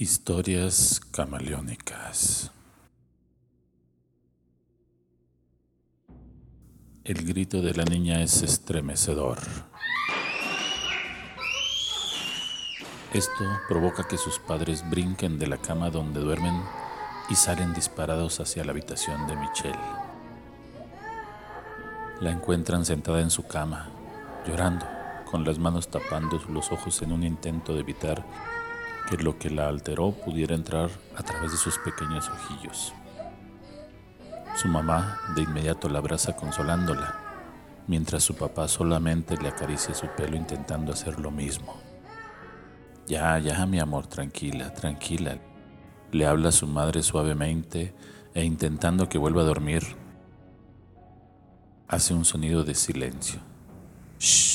Historias camaleónicas. El grito de la niña es estremecedor. Esto provoca que sus padres brinquen de la cama donde duermen y salen disparados hacia la habitación de Michelle. La encuentran sentada en su cama, llorando, con las manos tapando los ojos en un intento de evitar que lo que la alteró pudiera entrar a través de sus pequeños ojillos. Su mamá de inmediato la abraza consolándola, mientras su papá solamente le acaricia su pelo intentando hacer lo mismo. Ya, ya, mi amor, tranquila, tranquila. Le habla a su madre suavemente e intentando que vuelva a dormir. Hace un sonido de silencio. Shh.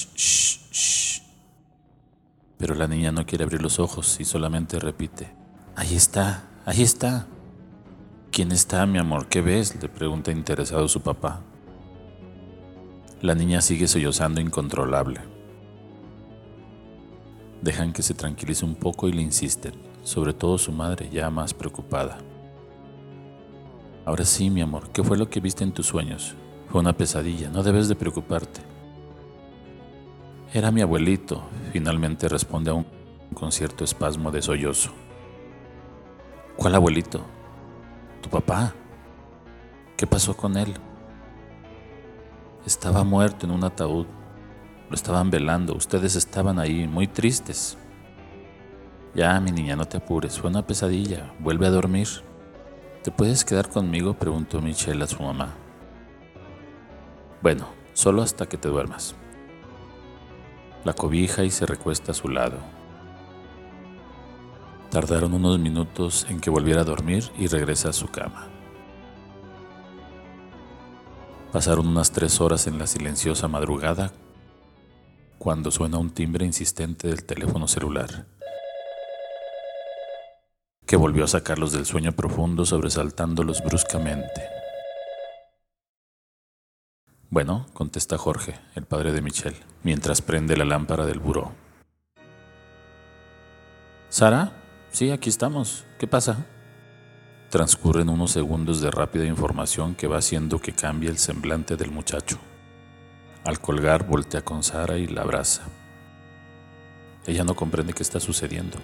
Pero la niña no quiere abrir los ojos y solamente repite, ahí está, ahí está. ¿Quién está, mi amor? ¿Qué ves? le pregunta interesado su papá. La niña sigue sollozando incontrolable. Dejan que se tranquilice un poco y le insisten, sobre todo su madre, ya más preocupada. Ahora sí, mi amor, ¿qué fue lo que viste en tus sueños? Fue una pesadilla, no debes de preocuparte. Era mi abuelito, finalmente responde aún con cierto espasmo de sollozo. ¿Cuál abuelito? ¿Tu papá? ¿Qué pasó con él? Estaba muerto en un ataúd. Lo estaban velando. Ustedes estaban ahí, muy tristes. Ya, mi niña, no te apures. Fue una pesadilla. Vuelve a dormir. ¿Te puedes quedar conmigo? preguntó Michelle a su mamá. Bueno, solo hasta que te duermas la cobija y se recuesta a su lado. Tardaron unos minutos en que volviera a dormir y regresa a su cama. Pasaron unas tres horas en la silenciosa madrugada cuando suena un timbre insistente del teléfono celular, que volvió a sacarlos del sueño profundo sobresaltándolos bruscamente. Bueno, contesta Jorge, el padre de Michelle, mientras prende la lámpara del buró. ¿Sara? Sí, aquí estamos. ¿Qué pasa? Transcurren unos segundos de rápida información que va haciendo que cambie el semblante del muchacho. Al colgar, voltea con Sara y la abraza. Ella no comprende qué está sucediendo.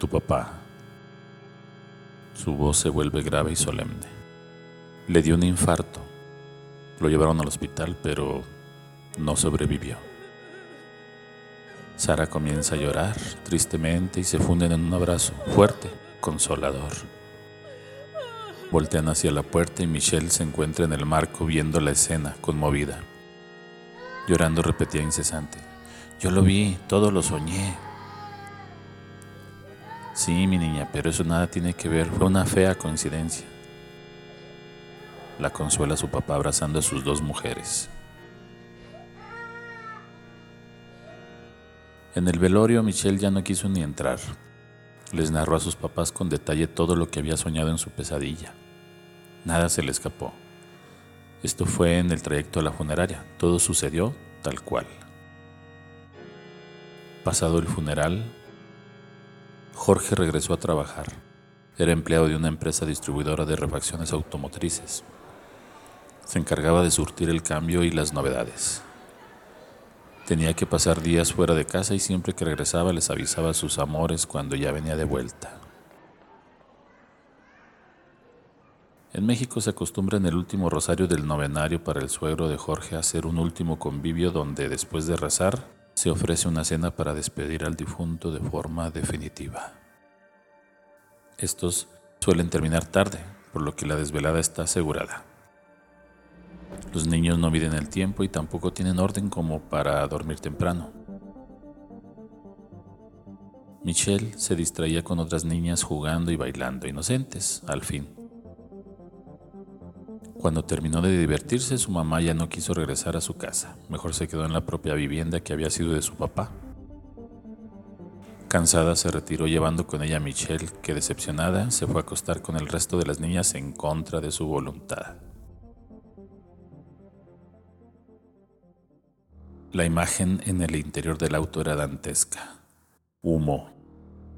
Tu papá. Su voz se vuelve grave y solemne. Le dio un infarto lo llevaron al hospital, pero no sobrevivió. Sara comienza a llorar tristemente y se funden en un abrazo fuerte, consolador. Voltean hacia la puerta y Michelle se encuentra en el marco viendo la escena, conmovida. Llorando repetía incesante, yo lo vi, todo lo soñé. Sí, mi niña, pero eso nada tiene que ver, fue una fea coincidencia la consuela su papá abrazando a sus dos mujeres. En el velorio Michelle ya no quiso ni entrar. Les narró a sus papás con detalle todo lo que había soñado en su pesadilla. Nada se le escapó. Esto fue en el trayecto a la funeraria. Todo sucedió tal cual. Pasado el funeral, Jorge regresó a trabajar. Era empleado de una empresa distribuidora de refacciones automotrices se encargaba de surtir el cambio y las novedades. Tenía que pasar días fuera de casa y siempre que regresaba les avisaba sus amores cuando ya venía de vuelta. En México se acostumbra en el último rosario del novenario para el suegro de Jorge hacer un último convivio donde después de rezar se ofrece una cena para despedir al difunto de forma definitiva. Estos suelen terminar tarde, por lo que la desvelada está asegurada. Los niños no miden el tiempo y tampoco tienen orden como para dormir temprano. Michelle se distraía con otras niñas jugando y bailando, inocentes, al fin. Cuando terminó de divertirse, su mamá ya no quiso regresar a su casa, mejor se quedó en la propia vivienda que había sido de su papá. Cansada se retiró llevando con ella a Michelle, que decepcionada se fue a acostar con el resto de las niñas en contra de su voluntad. La imagen en el interior del auto era dantesca. Humo,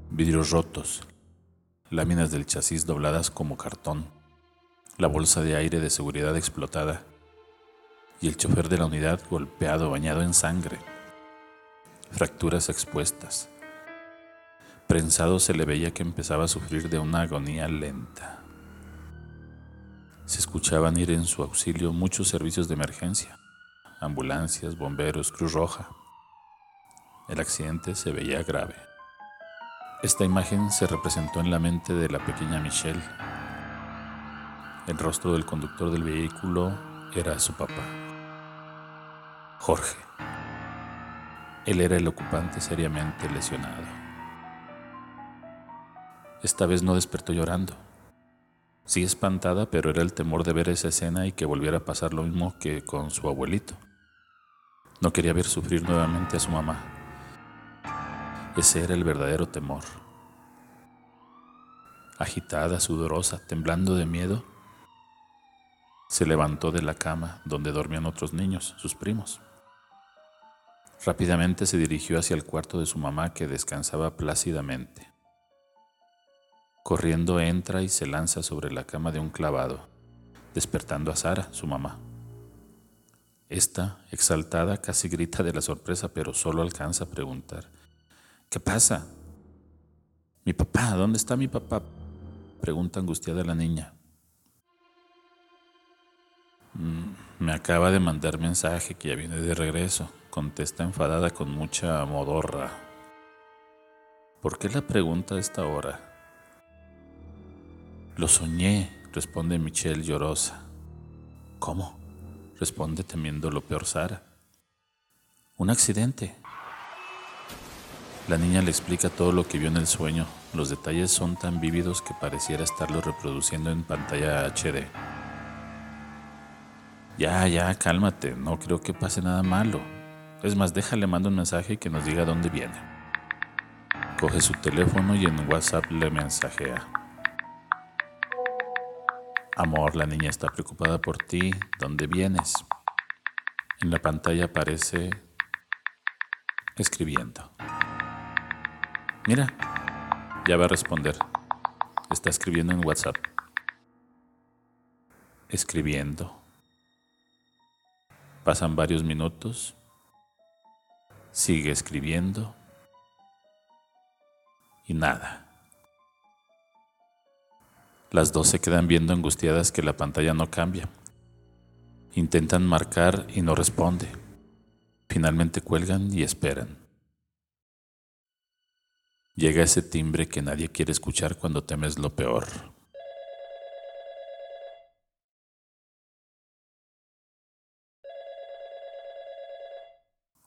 vidrios rotos, láminas del chasis dobladas como cartón, la bolsa de aire de seguridad explotada y el chofer de la unidad golpeado, bañado en sangre, fracturas expuestas. Prensado se le veía que empezaba a sufrir de una agonía lenta. Se escuchaban ir en su auxilio muchos servicios de emergencia, ambulancias, bomberos, Cruz Roja. El accidente se veía grave. Esta imagen se representó en la mente de la pequeña Michelle. El rostro del conductor del vehículo era su papá, Jorge. Él era el ocupante seriamente lesionado. Esta vez no despertó llorando. Sí espantada, pero era el temor de ver esa escena y que volviera a pasar lo mismo que con su abuelito. No quería ver sufrir nuevamente a su mamá. Ese era el verdadero temor. Agitada, sudorosa, temblando de miedo, se levantó de la cama donde dormían otros niños, sus primos. Rápidamente se dirigió hacia el cuarto de su mamá que descansaba plácidamente. Corriendo entra y se lanza sobre la cama de un clavado, despertando a Sara, su mamá. Esta, exaltada, casi grita de la sorpresa, pero solo alcanza a preguntar, ¿Qué pasa? Mi papá, ¿dónde está mi papá? Pregunta angustiada la niña. Mm, me acaba de mandar mensaje que ya viene de regreso, contesta enfadada con mucha modorra. ¿Por qué la pregunta a esta hora? Lo soñé, responde Michelle llorosa. ¿Cómo? Responde temiendo lo peor Sara. Un accidente, la niña le explica todo lo que vio en el sueño. Los detalles son tan vívidos que pareciera estarlo reproduciendo en pantalla HD. Ya, ya, cálmate, no creo que pase nada malo. Es más, déjale, mando un mensaje que nos diga dónde viene. Coge su teléfono y en WhatsApp le mensajea. Amor, la niña está preocupada por ti. ¿Dónde vienes? En la pantalla aparece escribiendo. Mira, ya va a responder. Está escribiendo en WhatsApp. Escribiendo. Pasan varios minutos. Sigue escribiendo. Y nada. Las dos se quedan viendo angustiadas que la pantalla no cambia. Intentan marcar y no responde. Finalmente cuelgan y esperan. Llega ese timbre que nadie quiere escuchar cuando temes lo peor.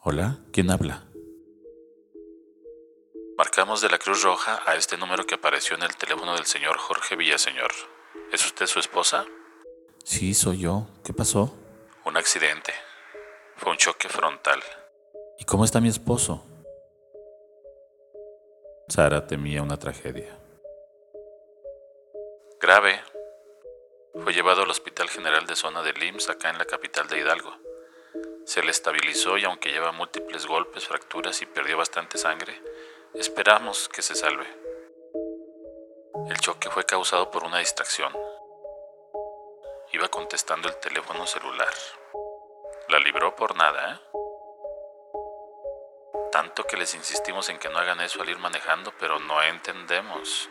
Hola, ¿quién habla? Marcamos de la Cruz Roja a este número que apareció en el teléfono del señor Jorge Villaseñor. ¿Es usted su esposa? Sí, soy yo. ¿Qué pasó? Un accidente. Fue un choque frontal. ¿Y cómo está mi esposo? Sara temía una tragedia. Grave. Fue llevado al Hospital General de Zona de LIMS acá en la capital de Hidalgo. Se le estabilizó y aunque lleva múltiples golpes, fracturas y perdió bastante sangre, esperamos que se salve. El choque fue causado por una distracción. Iba contestando el teléfono celular. La libró por nada, ¿eh? tanto que les insistimos en que no hagan eso al ir manejando, pero no entendemos.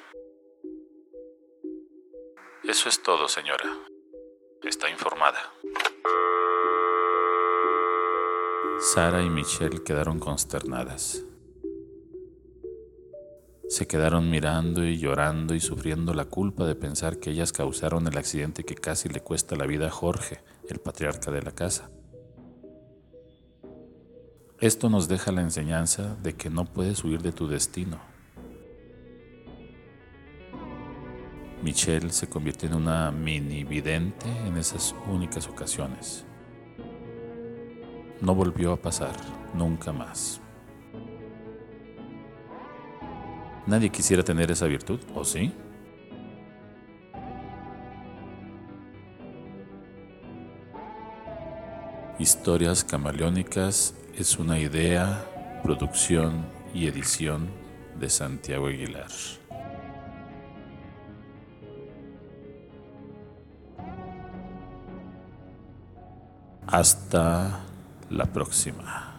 Eso es todo, señora. Está informada. Sara y Michelle quedaron consternadas. Se quedaron mirando y llorando y sufriendo la culpa de pensar que ellas causaron el accidente que casi le cuesta la vida a Jorge, el patriarca de la casa. Esto nos deja la enseñanza de que no puedes huir de tu destino. Michelle se convirtió en una mini vidente en esas únicas ocasiones. No volvió a pasar, nunca más. Nadie quisiera tener esa virtud, ¿o sí? Historias camaleónicas es una idea, producción y edición de Santiago Aguilar. Hasta la próxima.